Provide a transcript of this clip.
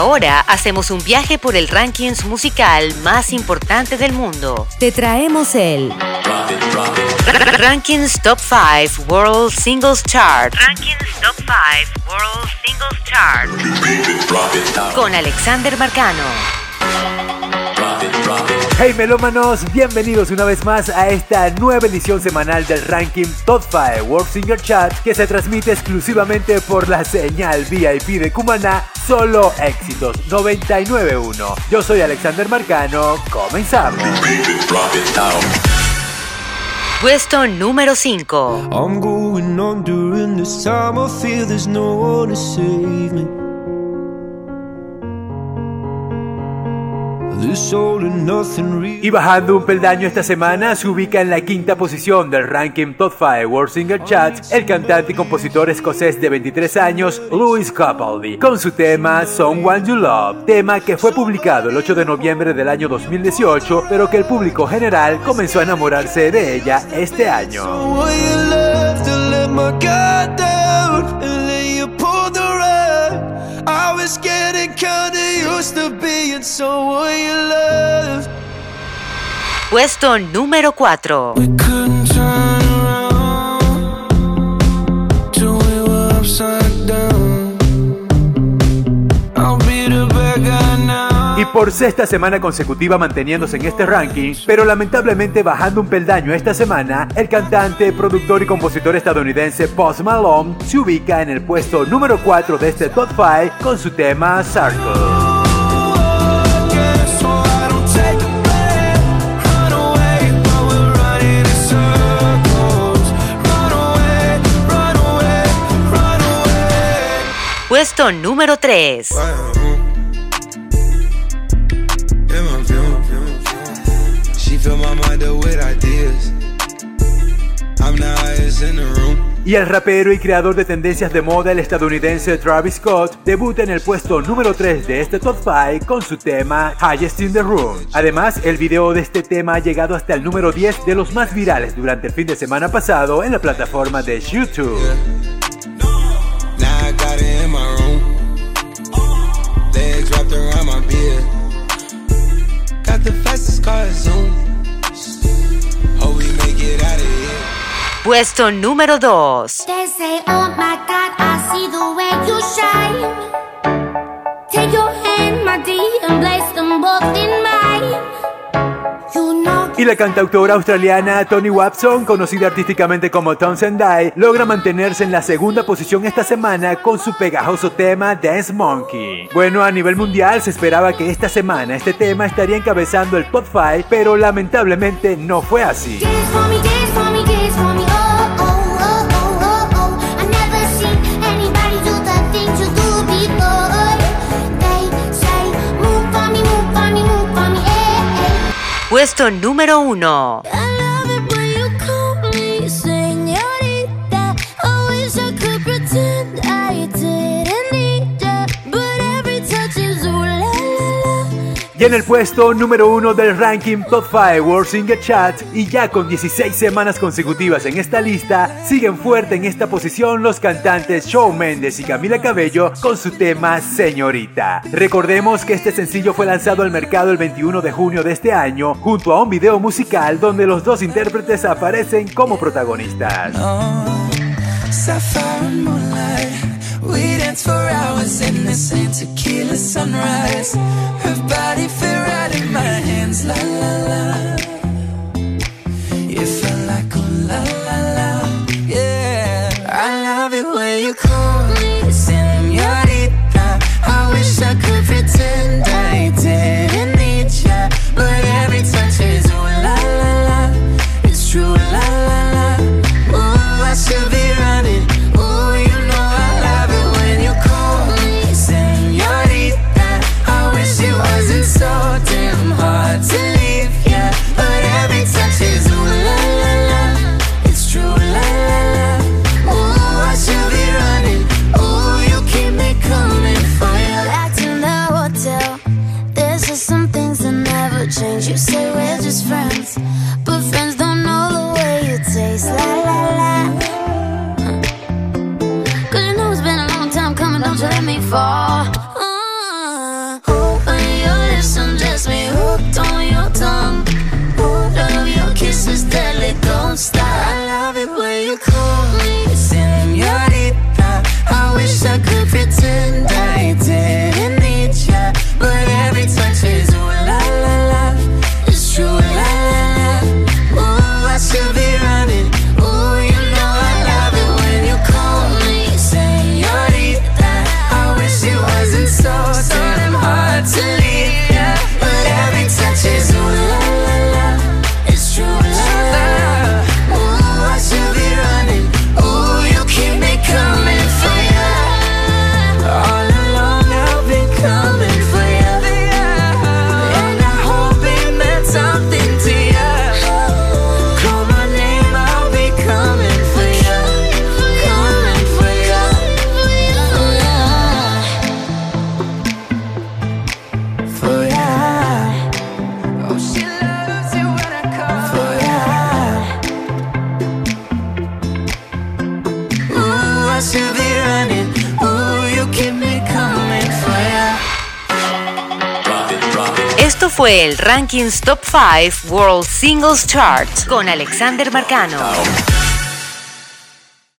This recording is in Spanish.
Ahora hacemos un viaje por el rankings musical más importante del mundo. Te traemos el Rankings Top 5 World Singles Chart. Rankings Top 5 World Singles Chart. Con Alexander Marcano. Hey melómanos, bienvenidos una vez más a esta nueva edición semanal del ranking Top 5 World Singer Chat que se transmite exclusivamente por la señal VIP de Cumaná, solo éxitos 99.1. Yo soy Alexander Marcano, comenzamos. Puesto número 5. I'm going on during this time. I feel there's no one to save me. Y bajando un peldaño esta semana, se ubica en la quinta posición del ranking Top 5 World Singer Chart el cantante y compositor escocés de 23 años, Lewis Capaldi, con su tema Someone You Love, tema que fue publicado el 8 de noviembre del año 2018, pero que el público general comenzó a enamorarse de ella este año. Bad guy now. Y por sexta semana consecutiva manteniéndose en este ranking, pero lamentablemente bajando un peldaño esta semana, el cantante, productor y compositor estadounidense Post Malone se ubica en el puesto número 4 de este top 5 con su tema Circle. The room. Y el rapero y creador de tendencias de moda, el estadounidense Travis Scott, debuta en el puesto número 3 de este top 5 con su tema Highest in the Room. Además, el video de este tema ha llegado hasta el número 10 de los más virales durante el fin de semana pasado en la plataforma de YouTube. Hope we make it out of here. Puesto número 2. They say, oh my God, I see the way you shine. Take your hand, my dear, and place them both Y la cantautora australiana Toni Watson, conocida artísticamente como Townsend Die, logra mantenerse en la segunda posición esta semana con su pegajoso tema Dance Monkey. Bueno, a nivel mundial se esperaba que esta semana este tema estaría encabezando el top 5, pero lamentablemente no fue así. Puesto número 1. Y en el puesto número 1 del ranking Top 5 World Singer Chat, y ya con 16 semanas consecutivas en esta lista, siguen fuerte en esta posición los cantantes Shawn Mendes y Camila Cabello con su tema Señorita. Recordemos que este sencillo fue lanzado al mercado el 21 de junio de este año, junto a un video musical donde los dos intérpretes aparecen como protagonistas. We dance for hours in the same tequila sunrise. Her body fit right in my hands, la la la. Never. You say we're just friends, but friends don't know the way you taste. La la la. Cause you know it's been a long time coming, don't you let me fall. fue el Rankings Top 5 World Singles Chart con Alexander Marcano.